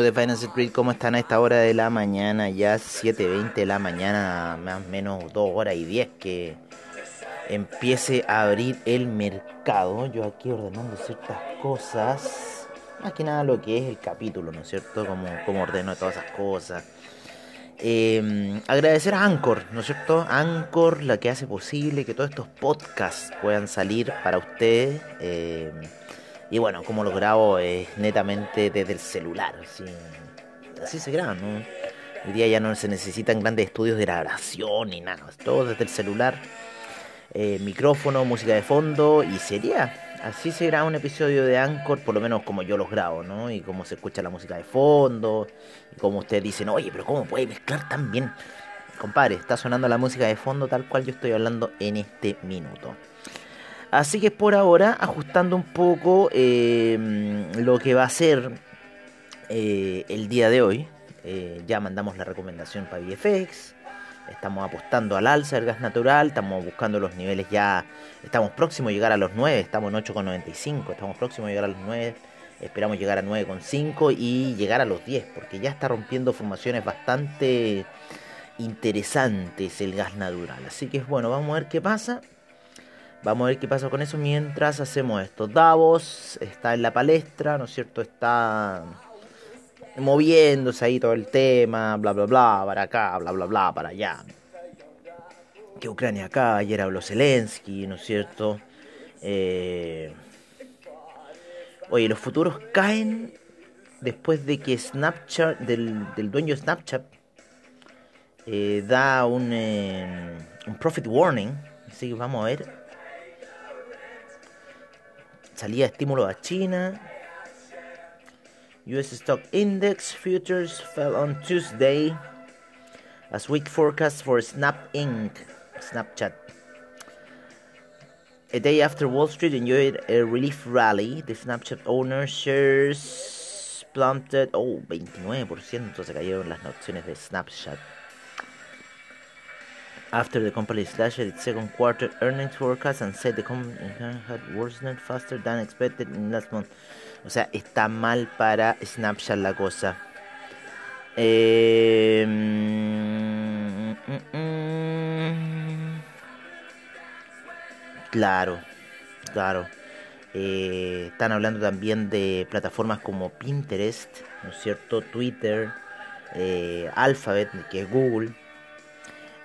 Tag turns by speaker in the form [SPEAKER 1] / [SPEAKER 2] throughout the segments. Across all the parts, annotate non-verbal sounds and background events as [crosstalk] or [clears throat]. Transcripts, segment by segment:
[SPEAKER 1] amigos de Finance Street, ¿cómo están a esta hora de la mañana? Ya 7.20 de la mañana, más o menos 2 horas y 10 que empiece a abrir el mercado. Yo aquí ordenando ciertas cosas, más que nada lo que es el capítulo, ¿no es cierto? Como, como ordeno todas esas cosas. Eh, agradecer a Anchor, ¿no es cierto? Anchor, la que hace posible que todos estos podcasts puedan salir para ustedes. Eh, y bueno, como lo grabo es netamente desde el celular. Así, así se graba, ¿no? Hoy día ya no se necesitan grandes estudios de grabación ni nada. Todo desde el celular. Eh, micrófono, música de fondo y sería. Así se graba un episodio de Anchor, por lo menos como yo los grabo, ¿no? Y cómo se escucha la música de fondo. Y como ustedes dicen, oye, pero ¿cómo puede mezclar tan bien? Compadre, está sonando la música de fondo tal cual yo estoy hablando en este minuto. Así que por ahora, ajustando un poco eh, lo que va a ser eh, el día de hoy, eh, ya mandamos la recomendación para VFX, estamos apostando al alza del gas natural, estamos buscando los niveles ya, estamos próximos a llegar a los 9, estamos en 8,95, estamos próximos a llegar a los 9, esperamos llegar a 9,5 y llegar a los 10, porque ya está rompiendo formaciones bastante interesantes el gas natural. Así que bueno, vamos a ver qué pasa. Vamos a ver qué pasa con eso mientras hacemos esto. Davos está en la palestra, ¿no es cierto? Está moviéndose ahí todo el tema, bla, bla, bla, para acá, bla, bla, bla, para allá. Que Ucrania acá, ayer habló Zelensky, ¿no es cierto? Eh... Oye, los futuros caen después de que Snapchat, del, del dueño de Snapchat, eh, da un, eh, un profit warning. Así que vamos a ver salía estímulo a China. US Stock Index futures fell on Tuesday as weak forecast for Snap Inc. Snapchat. A day after Wall Street enjoyed a relief rally, the Snapchat owner shares plummeted, oh, 29%, se cayeron las acciones de Snapchat. After the company slashed its second quarter earnings forecast and said the company had worsened faster than expected in last month. O sea, está mal para Snapchat la cosa. Mm. Claro, claro. Eh, están hablando también de plataformas como Pinterest, ¿no es cierto? Twitter, eh, Alphabet, que es Google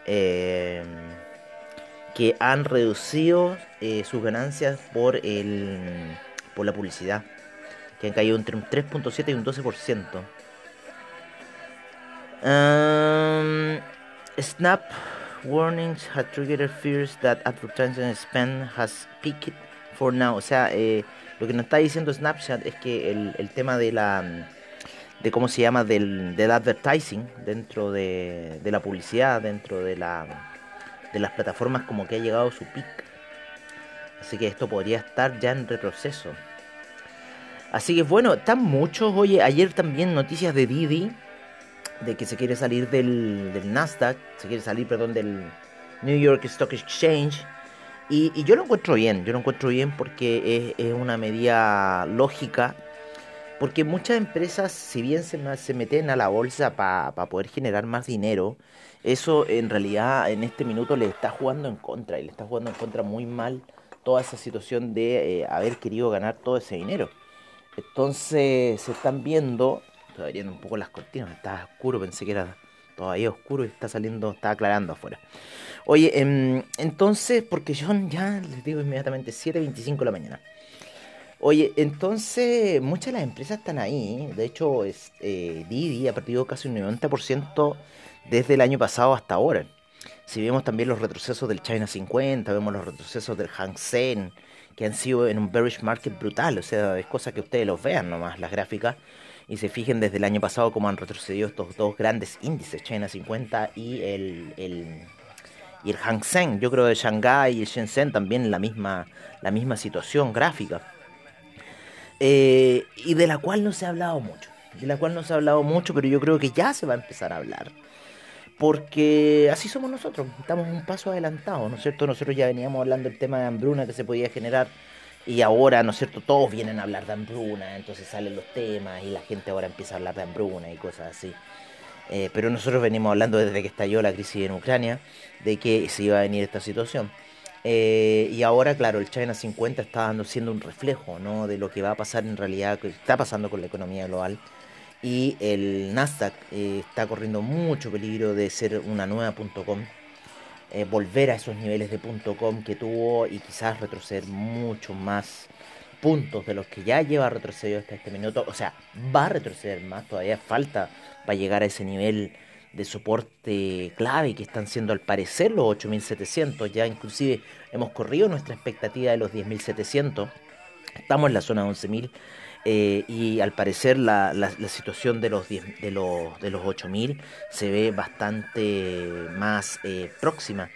[SPEAKER 1] eh, que han reducido eh, sus ganancias por, el, por la publicidad, que han caído entre un 3.7 y un 12%. Um, Snap warnings have triggered fears that advertising spend has peaked for now. O sea, eh, lo que nos está diciendo Snapchat es que el, el tema de la de cómo se llama del, del advertising dentro de, de, la publicidad dentro de la de las plataformas como que ha llegado su pic. Así que esto podría estar ya en retroceso. Así que bueno están muchos. Oye ayer también noticias de Didi de que se quiere salir del, del Nasdaq se quiere salir perdón del New York Stock Exchange. Y, y yo lo encuentro bien yo lo encuentro bien porque es una medida lógica porque muchas empresas, si bien se, meten a la bolsa para pa poder generar más dinero, eso en realidad en este minuto le está jugando en contra y le está jugando en contra muy mal toda esa situación de eh, haber querido ganar todo ese dinero. Entonces se están viendo, todavía un poco las cortinas, está oscuro, pensé que era todavía oscuro y está saliendo, está aclarando afuera. Oye, eh, entonces, porque son ya, les digo inmediatamente, 7.25 de la mañana. Oye, entonces muchas de las empresas están ahí. De hecho, eh, Didi ha perdido casi un 90% desde el año pasado hasta ahora. Si vemos también los retrocesos del China 50, vemos los retrocesos del Hang Seng, que han sido en un bearish market brutal. O sea, es cosa que ustedes los vean nomás, las gráficas, y se fijen desde el año pasado cómo han retrocedido estos dos grandes índices, China 50 y el, el Hang Seng. Yo creo que Shanghai y el Shenzhen también la misma, la misma situación gráfica eh, y de la cual no se ha hablado mucho. De la cual no se ha hablado mucho, pero yo creo que ya se va a empezar a hablar. porque así somos nosotros, estamos un paso adelantado, ¿no es cierto? Nosotros ya veníamos hablando del tema de hambruna que se podía generar y ahora, ¿no es cierto? Todos vienen a hablar de hambruna, entonces salen los temas y la gente ahora empieza a hablar de hambruna y cosas así. Eh, pero nosotros venimos hablando desde que estalló la crisis en Ucrania de que se iba a venir esta situación. Eh, y ahora, claro, el China 50 está dando, siendo un reflejo ¿no? de lo que va a pasar en realidad, que está pasando con la economía global. Y el Nasdaq eh, está corriendo mucho peligro de ser una nueva .com, eh, volver a esos niveles de .com que tuvo y quizás retroceder mucho más puntos de los que ya lleva retrocedido hasta este minuto. O sea, va a retroceder más, todavía falta para llegar a ese nivel de soporte clave que están siendo al parecer los 8700. Ya inclusive hemos corrido nuestra expectativa de los 10700. Estamos en la zona de 11000 eh, y al parecer la, la, situación de los, 10, de los, de los 8000 se ve bastante más eh, próxima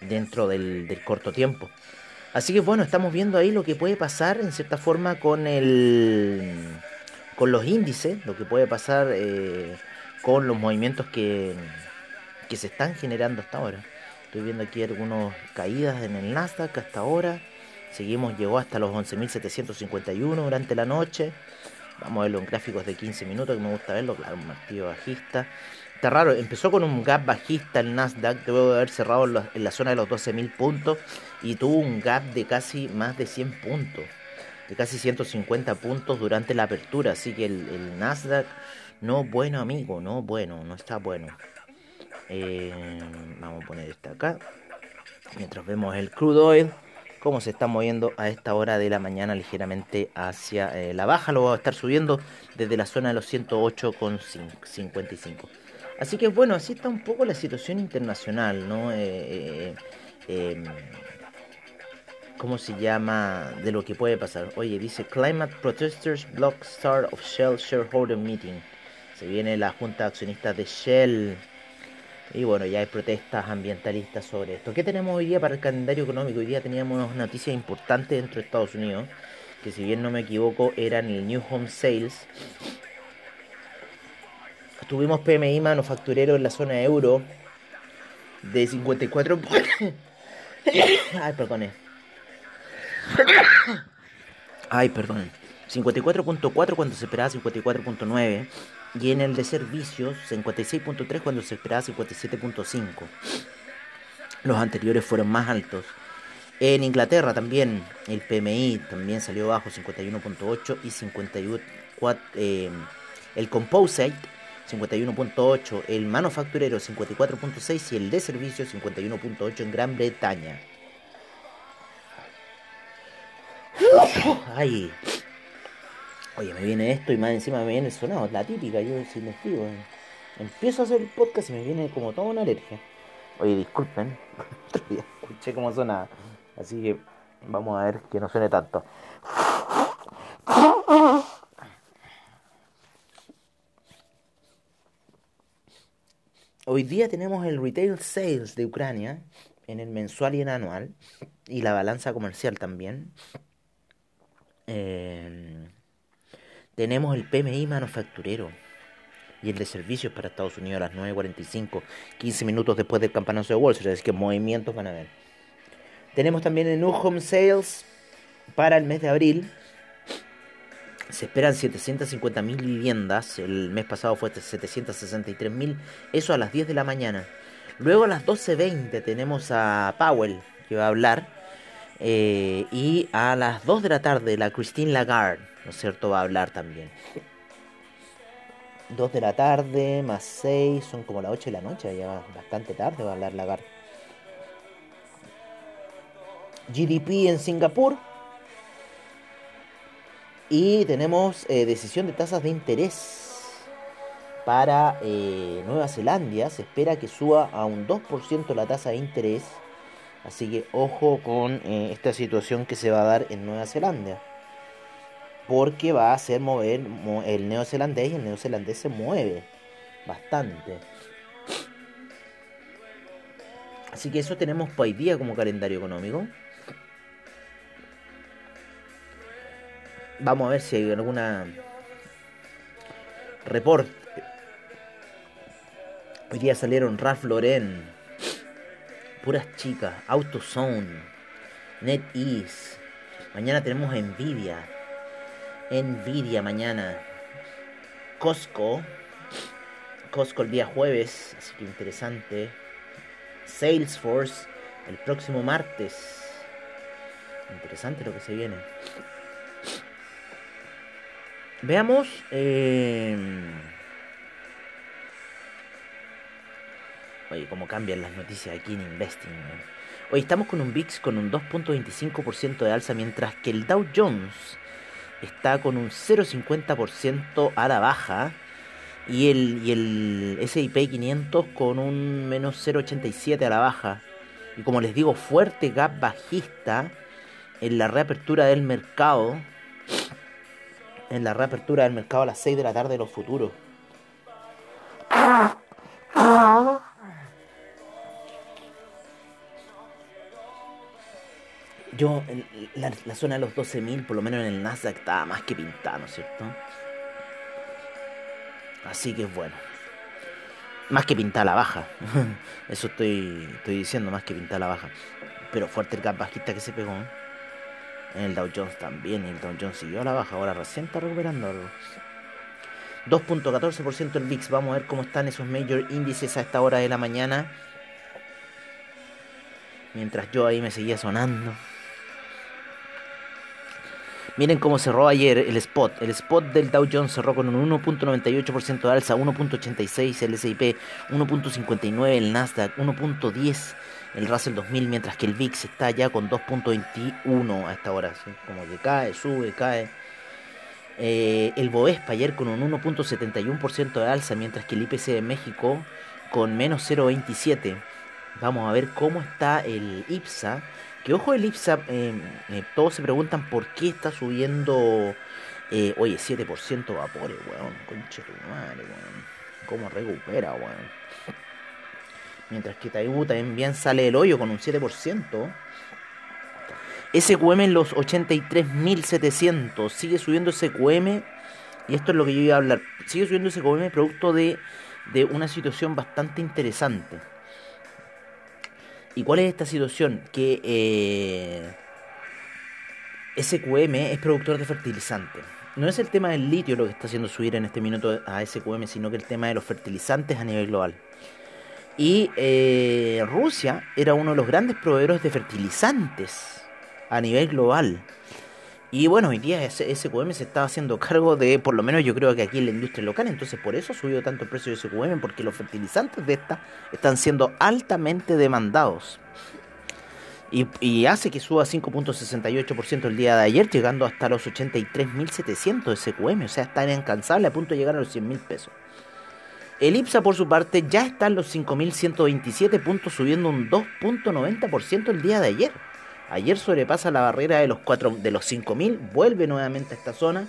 [SPEAKER 1] dentro del, del, corto tiempo. Así que bueno, estamos viendo ahí lo que puede pasar en cierta forma con el con los índices, lo que puede pasar eh, con los movimientos que, que se están generando hasta ahora. Estoy viendo aquí algunas caídas en el Nasdaq hasta ahora. Seguimos, llegó hasta los 11.751 durante la noche. Vamos a verlo en gráficos de 15 minutos, que me gusta verlo. Claro, un martillo bajista. Está raro, empezó con un gap bajista el Nasdaq, debo de haber cerrado en la, zona de los 12.000 puntos y tuvo un gap de casi más de 100 puntos, de casi 150 puntos durante la apertura. Así que el Nasdaq no bueno, amigo, no bueno, no está bueno. Eh, vamos a poner este acá. Mientras vemos el crude oil, cómo se está moviendo a esta hora de la mañana ligeramente hacia eh, la baja. Lo va a estar subiendo desde la zona de los 108,55. Así que bueno, así está un poco la situación internacional, ¿no? Eh, em, ¿Cómo se llama? De lo que puede pasar. Oye, dice Climate Protesters Block Start of Shell Shareholder Meeting. Se viene la Junta de Accionistas de Shell. Y bueno, ya hay protestas ambientalistas sobre esto. ¿Qué tenemos hoy día para el calendario económico? Hoy día teníamos noticias importantes dentro de Estados Unidos. Que si bien no me equivoco eran el New Home Sales. Tuvimos PMI manufacturero en la zona euro de 54... [laughs] Ay, perdón. Ay, perdón. 54.4 cuando se esperaba 54.9 y en el de servicios 56.3 cuando se esperaba 57.5. Los anteriores fueron más altos. En Inglaterra también el PMI también salió bajo 51.8 y 51 eh, el Composite 51.8, el manufacturero 54.6 y el de servicios 51.8 en Gran Bretaña. Ay, Oye, me viene esto y más encima me viene el sonado, la típica, yo si les digo, empiezo a hacer el podcast y me viene como toda una alergia. Oye, disculpen, [laughs] escuché cómo suena, así que vamos a ver que no suene tanto. Hoy día tenemos el retail sales de Ucrania en el mensual y en anual y la balanza comercial también. Eh, tenemos el PMI manufacturero y el de servicios para Estados Unidos a las 9.45, 15 minutos después del campanazo de Wall Street, así que movimientos van a ver. Tenemos también el New Home Sales para el mes de abril. Se esperan 750.000 viviendas, el mes pasado fue 763.000, eso a las 10 de la mañana. Luego a las 12.20 tenemos a Powell que va a hablar. Eh, y a las 2 de la tarde la Christine Lagarde ¿no es cierto? Va a hablar también. 2 de la tarde, más 6, son como las 8 de la noche, ya bastante tarde va a hablar Lagarde. GDP en Singapur. Y tenemos eh, decisión de tasas de interés para eh, Nueva Zelanda. Se espera que suba a un 2% la tasa de interés. Así que ojo con eh, esta situación que se va a dar en Nueva Zelanda porque va a hacer mover el neozelandés y el neozelandés se mueve bastante. Así que eso tenemos para hoy día como calendario económico. Vamos a ver si hay alguna report. Hoy día salieron Ralph Lauren, puras chicas, AutoZone, NetEase. Mañana tenemos Nvidia, Nvidia mañana, Costco, Costco el día jueves, así que interesante. Salesforce el próximo martes. Interesante lo que se viene. Veamos. Eh... Oye, cómo cambian las noticias aquí en Investing. Hoy estamos con un VIX con un 2.25% de alza, mientras que el Dow Jones está con un 0.50% a la baja. Y el, y el S&P 500 con un menos 0.87 a la baja. Y como les digo, fuerte gap bajista en la reapertura del mercado. En la reapertura del mercado a las 6 de la tarde de los futuros. [laughs] Yo, la, zona de los 12.000, por lo menos en el Nasdaq, estaba más que pintado, ¿no es cierto? Así que bueno. Más que pintar la baja. [laughs] Eso estoy, estoy diciendo, más que pintar la baja. Pero fuerte el gap bajista que se pegó. En el Dow Jones también. Y el Dow Jones siguió a la baja. Ahora recién está recuperando algo. 2.14% el VIX. Vamos a ver cómo están esos major índices a esta hora de la mañana. Mientras yo ahí me seguía sonando. Miren cómo cerró ayer el spot. El spot del Dow Jones cerró con un 1.98% de alza, 1.86 el S&P, 1.59 el Nasdaq, 1.10 el Russell 2000, mientras que el VIX está ya con 2.21 a esta hora. Como que cae, sube, cae. Eh, el Bovespa ayer con un 1.71% de alza, mientras que el IPC de México con menos 0.27. Vamos a ver cómo está el IPSA que ojo el IPSA, eh, eh, todos se preguntan por qué está subiendo, eh, oye, 7% vapores, weón, conche tu madre, weón. ¿Cómo recupera, weón? Mientras que Taibu también sale el hoyo con un 7%. SQM en los 83.700. Sigue subiendo SQM. Y esto es lo que yo iba a hablar. Sigue subiendo SQM producto de, de una situación bastante interesante. ¿Y cuál es esta situación? Que eh, SQM es productor de fertilizantes. No es el tema del litio lo que está haciendo subir en este minuto a SQM, sino que el tema de los fertilizantes a nivel global. Y eh, Rusia era uno de los grandes proveedores de fertilizantes a nivel global. Y bueno, hoy día SQM se está haciendo cargo de, por lo menos yo creo que aquí en la industria local, entonces por eso ha subido tanto el precio de SQM, porque los fertilizantes de esta están siendo altamente demandados. Y, hace que suba 5.68% el día de ayer, llegando hasta los 83.700 de SQM, o sea, está incansable a punto de llegar a los 100.000 pesos. El IPSA, por su parte, ya está en los 5.127 puntos, subiendo un 2.90% el día de ayer. Ayer sobrepasa la barrera de los, 4, de los 5000, vuelve nuevamente a esta zona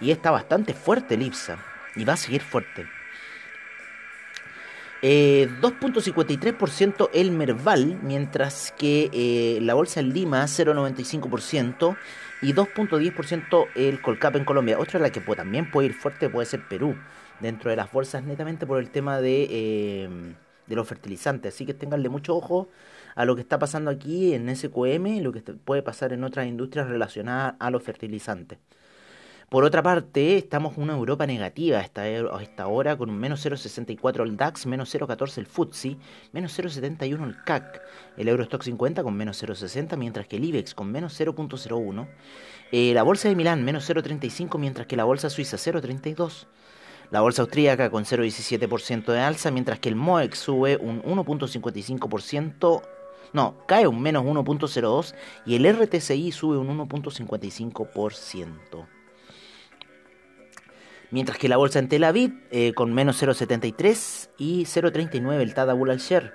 [SPEAKER 1] y está bastante fuerte el IPSA y va a seguir fuerte. 2.53% eh, el Merval, mientras que eh, la bolsa en Lima 0.95% y 2.10% el Colcap en Colombia. Otra la que también puede ir fuerte puede ser Perú, dentro de las bolsas netamente por el tema de, eh, de los fertilizantes. Así que tenganle mucho ojo a lo que está pasando aquí en SQM y lo que puede pasar en otras industrias relacionadas a los fertilizantes. Por otra parte, estamos en una Europa negativa a esta, esta hora, con un menos 0,64 el DAX, menos 0,14 el FTSE, menos 0,71 el CAC, el Eurostock 50 con menos 0,60, mientras que el IBEX con menos 0,01, eh, la Bolsa de Milán menos 0,35, mientras que la Bolsa Suiza 0,32. La bolsa austríaca con 0,17% de alza, mientras que el MOEX sube un 1.55% no, cae un menos 1.02 y el RTCI sube un 1.55%. Mientras que la bolsa en Tel Aviv eh, con menos 0.73 y 0.39 el Tadabul al share.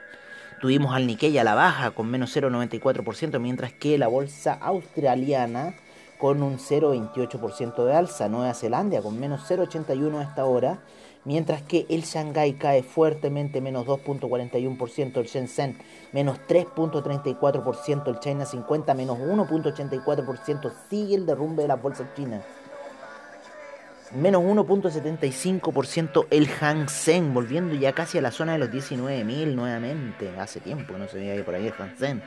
[SPEAKER 1] Tuvimos al Nikkei a la baja con menos 0.94%, mientras que la bolsa australiana con un 0.28% de alza. Nueva Zelanda con menos 0.81 a esta hora mientras que el Shanghai cae fuertemente, menos 2.41%, el Shenzhen menos 3.34%, el China 50 menos 1.84%, sigue el derrumbe de las bolsas chinas. menos 1.75% el Hang Seng, volviendo ya casi a la zona de los 19.000 nuevamente. Hace tiempo que no se veía por ahí el Hang Seng.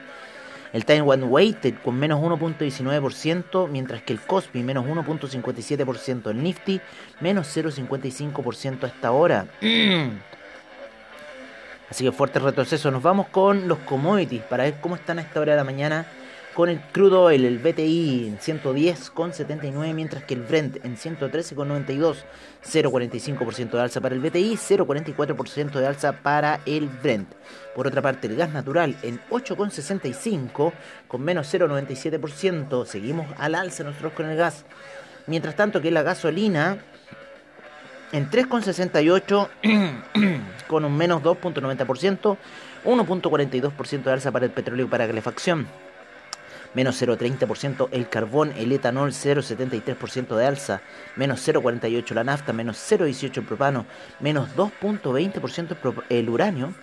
[SPEAKER 1] El Taiwan Weighted con menos 1.19%, mientras que el Cospi menos 1.57%. El Nifty menos 0.55% a esta hora. [clears throat] Así que fuerte retroceso. Nos vamos con los commodities para ver cómo están a esta hora de la mañana con el crudo el BTI en 110,79, mientras que el Brent en 113,92, 0,45% de alza para el BTI, 0,44% de alza para el Brent. Por otra parte, el gas natural en 8,65, con menos 0,97%, seguimos al alza nosotros con el gas. Mientras tanto que la gasolina en 3,68 [clears throat] con un menos 2,90%, 1,42% de alza para el petróleo y para calefacción menos 0,30% el carbón, el etanol 0,73% de alza, menos 0,48% la nafta, menos 0,18% el propano, menos 2,20% el uranio,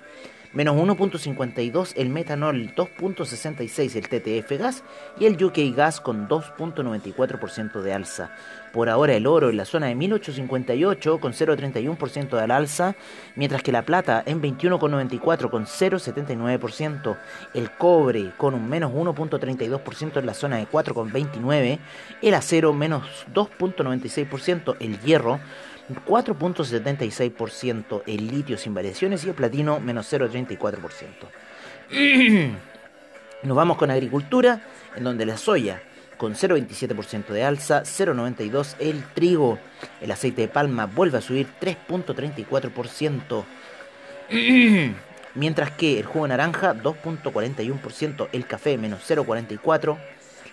[SPEAKER 1] menos 1.52 el metanol, 2.66 el TTF gas y el UK gas con 2.94% de alza. Por ahora el oro en la zona de 1858 con 0.31% de alza, mientras que la plata en 21.94 con 0.79%, el cobre con un menos 1.32% en la zona de 4.29, el acero menos 2.96%, el hierro 4.76%, el litio sin variaciones y el platino menos 0.34%. [clears throat] Nos vamos con agricultura, en donde la soya con 0.27% de alza, 0.92% el trigo, el aceite de palma vuelve a subir 3.34%, [clears throat] mientras que el jugo de naranja 2.41%, el café menos 0.44%,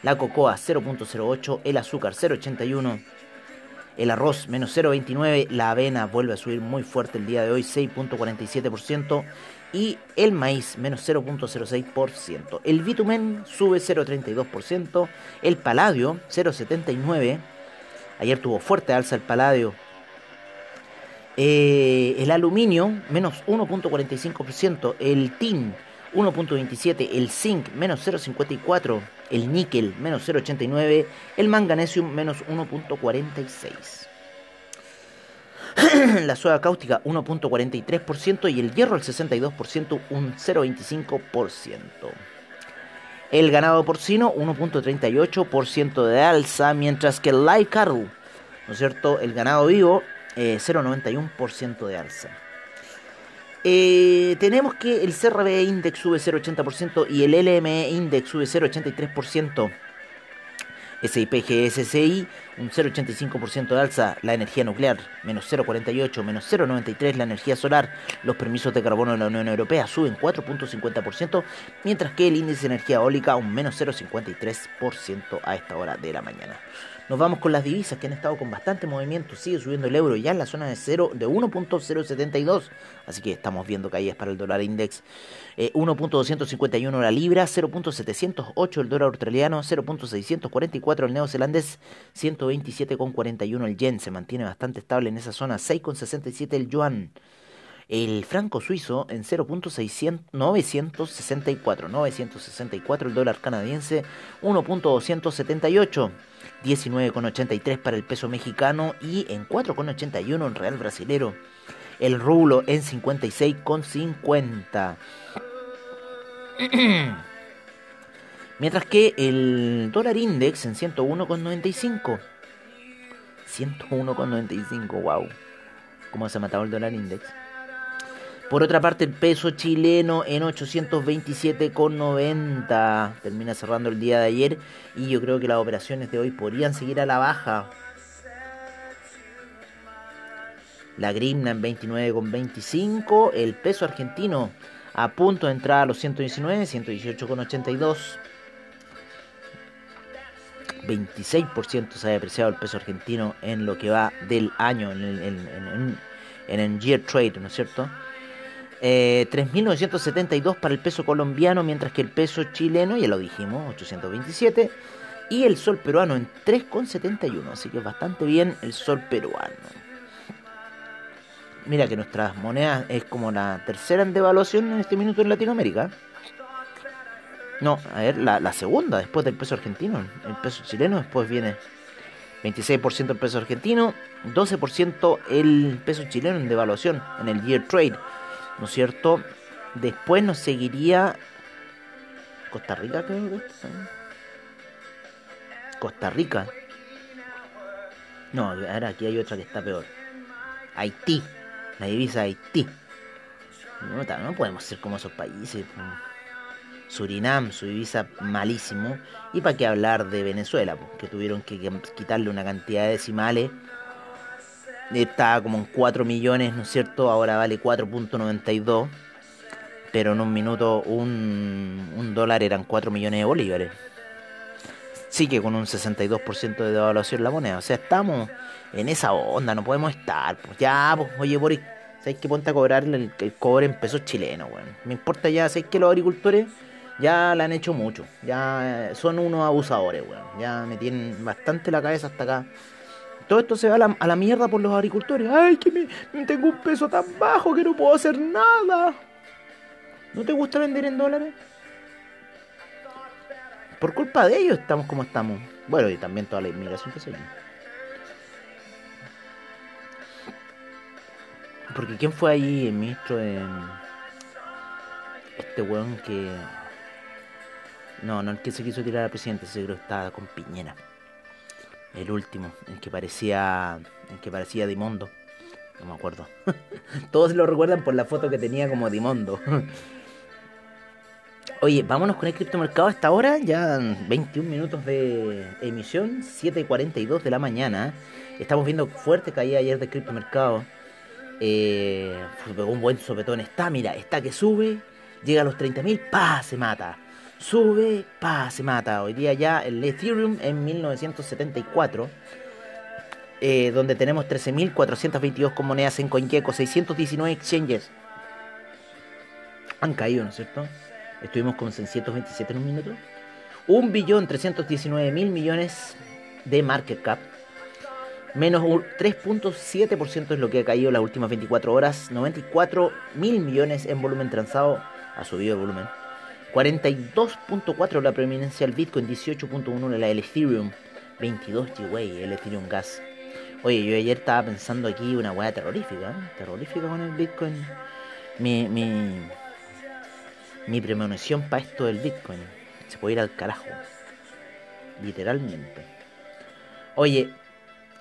[SPEAKER 1] la cocoa 0.08%, el azúcar 0.81%, el arroz menos 0,29, la avena vuelve a subir muy fuerte el día de hoy 6.47% y el maíz menos 0.06%. El bitumen sube 0.32%, el paladio 0.79, ayer tuvo fuerte alza el paladio. Eh, el aluminio menos 1.45%, el tin 1.27, el zinc menos 0.54, el níquel menos 0.89, el manganesium menos 1.46. [clears throat] la soda cáustica 1.43% y el hierro el 62%, un 0.25%. El ganado porcino 1.38% de alza, mientras que el live cattle, ¿no es cierto? El ganado vivo 0.91% eh, de alza. Eh, tenemos que el CRB Index sube 0,80% y el LME Index sube 0,83%. SIP GSCI un 0,85% de alza, la energía nuclear menos 0,48, menos 0,93 la energía solar, los permisos de carbono de la Unión Europea suben 4,50%, mientras que el índice de energía eólica un menos 0,53% a esta hora de la mañana. Nos vamos con las divisas que han estado con bastante movimiento. Sigue subiendo el euro ya en la zona de 0 de 1.072. Así que estamos viendo caídas para el dólar index. 1.251 eh, la libra, 0.708 el dólar australiano, 0.644 el neozelandés, 127.41 el yen. Se mantiene bastante estable en esa zona. 6.67 el yuan. El franco suizo en 0.964, 964 el dólar canadiense, 1.278. 19,83 para el peso mexicano y en 4,81 el real brasilero. El rublo en 56,50. [clears throat] Mientras que el dólar index en 101,95. 101,95, wow. ¿Cómo se ha matado el dólar index? Por otra parte, el peso chileno en 827,90 termina cerrando el día de ayer y yo creo que las operaciones de hoy podrían seguir a la baja. La grimna en 29,25, el peso argentino a punto de entrar a los 119, 118,82. 26% se ha depreciado el peso argentino en lo que va del año, en el, en, en el year trade, ¿no es cierto? 3.972 eh, para el peso colombiano, mientras que el peso chileno, ya lo dijimos, 827. Y el sol peruano en 3,71. Así que bastante bien el sol peruano. Mira que nuestras monedas es como la tercera en devaluación en este minuto en Latinoamérica. No, a ver, la, la segunda después del peso argentino. El peso chileno después viene 26% el peso argentino, 12% el peso chileno en devaluación en el year trade, ¿no es cierto? Después nos seguiría Costa Rica, creo que Costa Rica. No, ahora aquí hay otra que está peor. Haití, la divisa de Haití. No, no podemos ser como esos países. Surinam, su divisa malísimo. Y para qué hablar de Venezuela, que tuvieron que quitarle una cantidad de decimales. Estaba como en 4 millones, ¿no es cierto? Ahora vale 4.92. Pero en un minuto un, un dólar eran 4 millones de bolívares. Sí que con un 62% de devaluación la moneda. O sea, estamos en esa onda, no podemos estar. Pues ya, pues, oye, Boris, ¿sabes qué ponte a cobrar el, cobre en pesos chilenos, weón? Me importa ya, ¿sabes que los agricultores ya la han hecho mucho? Ya son unos abusadores, weón. Ya me tienen bastante la cabeza hasta acá. Todo esto se va a la, mierda por los agricultores. Ay, que me, tengo un peso tan bajo que no puedo hacer nada. ¿No te gusta vender en dólares? Por culpa de ellos estamos como estamos. Bueno, y también toda la inmigración que se llama. Porque ¿quién fue ahí el ministro de... Este weón que... No, no el que se quiso tirar al presidente, ese creo estaba con Piñera. El último, el que parecía... El que parecía Dimondo. No me acuerdo. [laughs] Todos lo recuerdan por la foto que tenía como Dimondo. [laughs] Oye, vámonos con el criptomercado a esta hora, ya 21 minutos de emisión, 7.42 de la mañana. Estamos viendo fuerte caída ayer del criptomercado. Eh, un buen sopetón. Está, mira, está que sube, llega a los 30.000, pa, se mata. Sube, pa, se mata. Hoy día ya el Ethereum en 1974. Eh, donde tenemos 13.422 con monedas en CoinGecko, 619 exchanges. Han caído, ¿no es cierto? Estuvimos con 627 en un minuto. 1.319.000 millones de market cap. Menos 3.7% es lo que ha caído las últimas 24 horas. 94 mil millones en volumen transado. Ha subido el volumen. 42.4 la preeminencia del Bitcoin. 18.1 la del Ethereum. 22 G-Way, el Ethereum Gas. Oye, yo ayer estaba pensando aquí una hueá terrorífica. ¿eh? Terrorífica con el Bitcoin. Mi, mi, mi premonición para esto del Bitcoin. Se puede ir al carajo. Literalmente. Oye,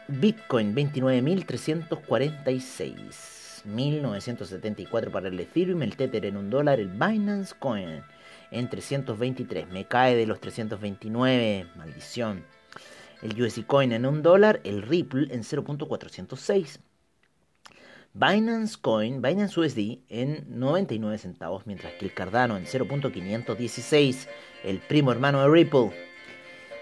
[SPEAKER 1] Bitcoin 29.346. 1974 para el Ethereum, el Tether en un dólar, el Binance Coin en 323. Me cae de los 329, maldición. El USD Coin en un dólar, el Ripple en 0.406. Binance Coin, Binance USD en 99 centavos, mientras que el Cardano en 0.516, el primo hermano de Ripple.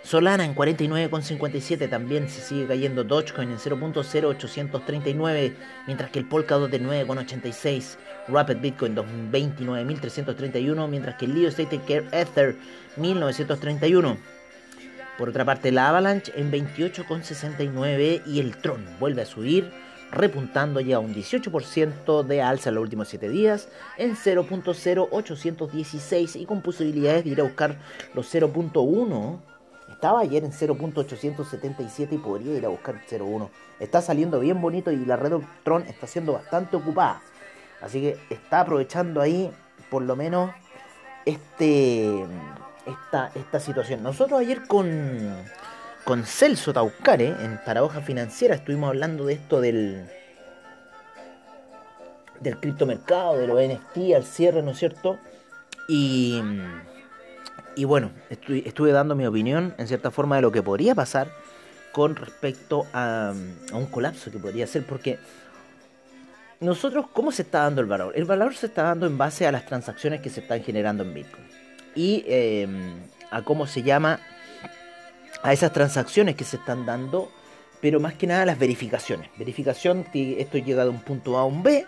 [SPEAKER 1] Solana en 49,57 también se sigue cayendo Dogecoin en 0.0839, mientras que el Polkadot de 9,86, Rapid Bitcoin 29.331, mientras que el Leo State Care Ether 1931. Por otra parte, la Avalanche en 28,69 y el Tron vuelve a subir repuntando ya un 18% de alza en los últimos 7 días en 0.0816 y con posibilidades de ir a buscar los 0.1. Estaba ayer en 0.877 y podría ir a buscar 0.1. Está saliendo bien bonito y la red Tron está siendo bastante ocupada. Así que está aprovechando ahí por lo menos este esta, esta situación. Nosotros ayer con con Celso Taucare en Paradoja Financiera estuvimos hablando de esto del del criptomercado, de los NFT al cierre, ¿no es cierto? Y, y bueno, estuve dando mi opinión en cierta forma de lo que podría pasar con respecto a, un colapso que podría ser, porque nosotros, ¿cómo se está dando el valor? El valor se está dando en base a las transacciones que se están generando en Bitcoin y eh, a cómo se llama a esas transacciones que se están dando, pero más que nada las verificaciones. Verificación que esto llega de un punto A a un B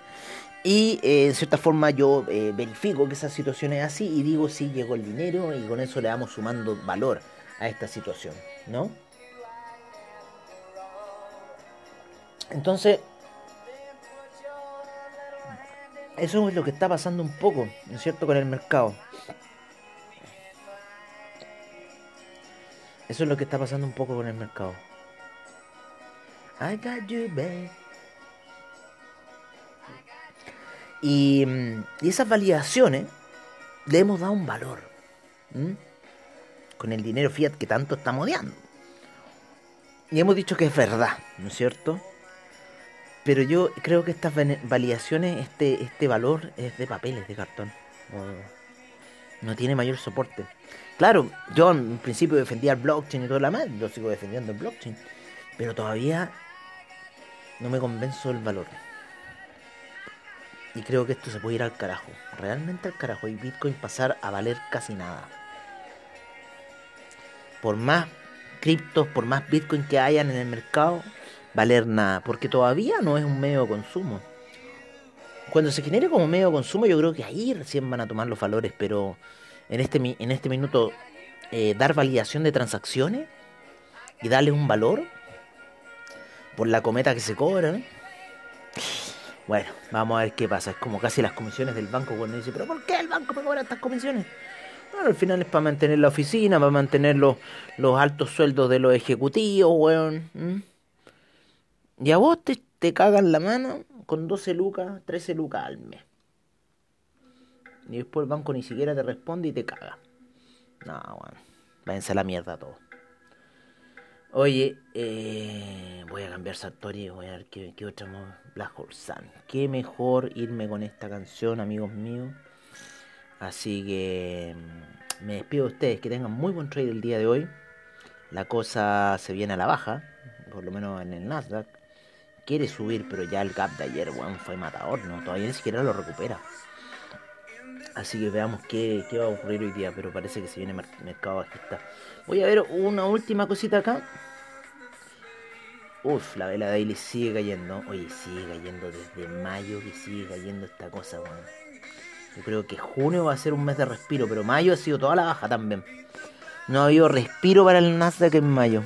[SPEAKER 1] y eh, en cierta forma yo eh, verifico que esa situación es así y digo si llegó el dinero y con eso le vamos sumando valor a esta situación, ¿no? Entonces, eso es lo que está pasando un poco, ¿no es cierto?, con el mercado. Eso es lo que está pasando un poco con el mercado. I got you, babe. Y, mm, y esas validaciones le hemos dado un valor. Con el dinero fiat que tanto estamos odiando. Y hemos dicho que es verdad, ¿no es cierto? Pero yo creo que estas validaciones, este, este valor es de papeles, de cartón. No, tiene mayor soporte. Claro, yo en principio defendía el blockchain y toda la madre, yo sigo defendiendo el blockchain. Pero todavía no me convenzo del valor. Y creo que esto se puede ir al carajo. Realmente al carajo. Y Bitcoin pasar a valer casi nada. Por más criptos, por más Bitcoin que hayan en el mercado, valer nada. Porque todavía no es un medio de consumo. Cuando se genere como medio de consumo, yo creo que ahí recién van a tomar los valores. Pero en este, en este minuto, eh, dar validación de transacciones y darle un valor por la cometa que se cobra. ¿No? Bueno, vamos a ver qué pasa. Es como casi las comisiones del banco cuando dice, pero ¿por qué el banco me cobra estas comisiones? Bueno, al final es para mantener la oficina, para mantener los, los altos sueldos de los ejecutivos, weón. Y a vos te, te cagan la mano con 12 lucas, 13 lucas al mes. Y después el banco ni siquiera te responde y te caga. No, weón. Váyanse a la mierda todo. Oye, eh, voy a cambiar Sartori, voy a ver qué, qué otra mo- Black Horse Sun. Qué mejor irme con esta canción, amigos míos. Así que mm, me despido de ustedes, que tengan muy buen trade el día de hoy. La cosa se viene a la baja, por lo menos en el Nasdaq. Quiere subir, pero ya el gap de ayer, weón, fue matador, ¿no? Todavía ni siquiera lo recupera. Así que veamos qué, qué va a ocurrir hoy día, pero parece que se viene mer- mercado bajista. Voy a ver una última cosita acá. Uf, la vela daily sigue cayendo. Oye, sigue cayendo desde mayo que sigue cayendo esta cosa, weón. Yo creo que junio va a ser un mes de respiro, pero mayo ha sido toda la baja también. No ha habido respiro para el Nasdaq en mayo.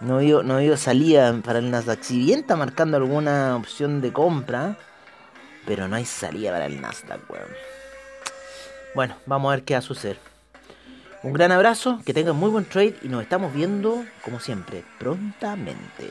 [SPEAKER 1] No ha habido, no ha habido salida para el Nasdaq. Si bien está marcando alguna opción de compra, pero no hay salida para el Nasdaq, weón. Bueno, vamos a ver qué va a suceder. Un gran abrazo, que tengan muy buen trade y nos estamos viendo, como siempre, prontamente.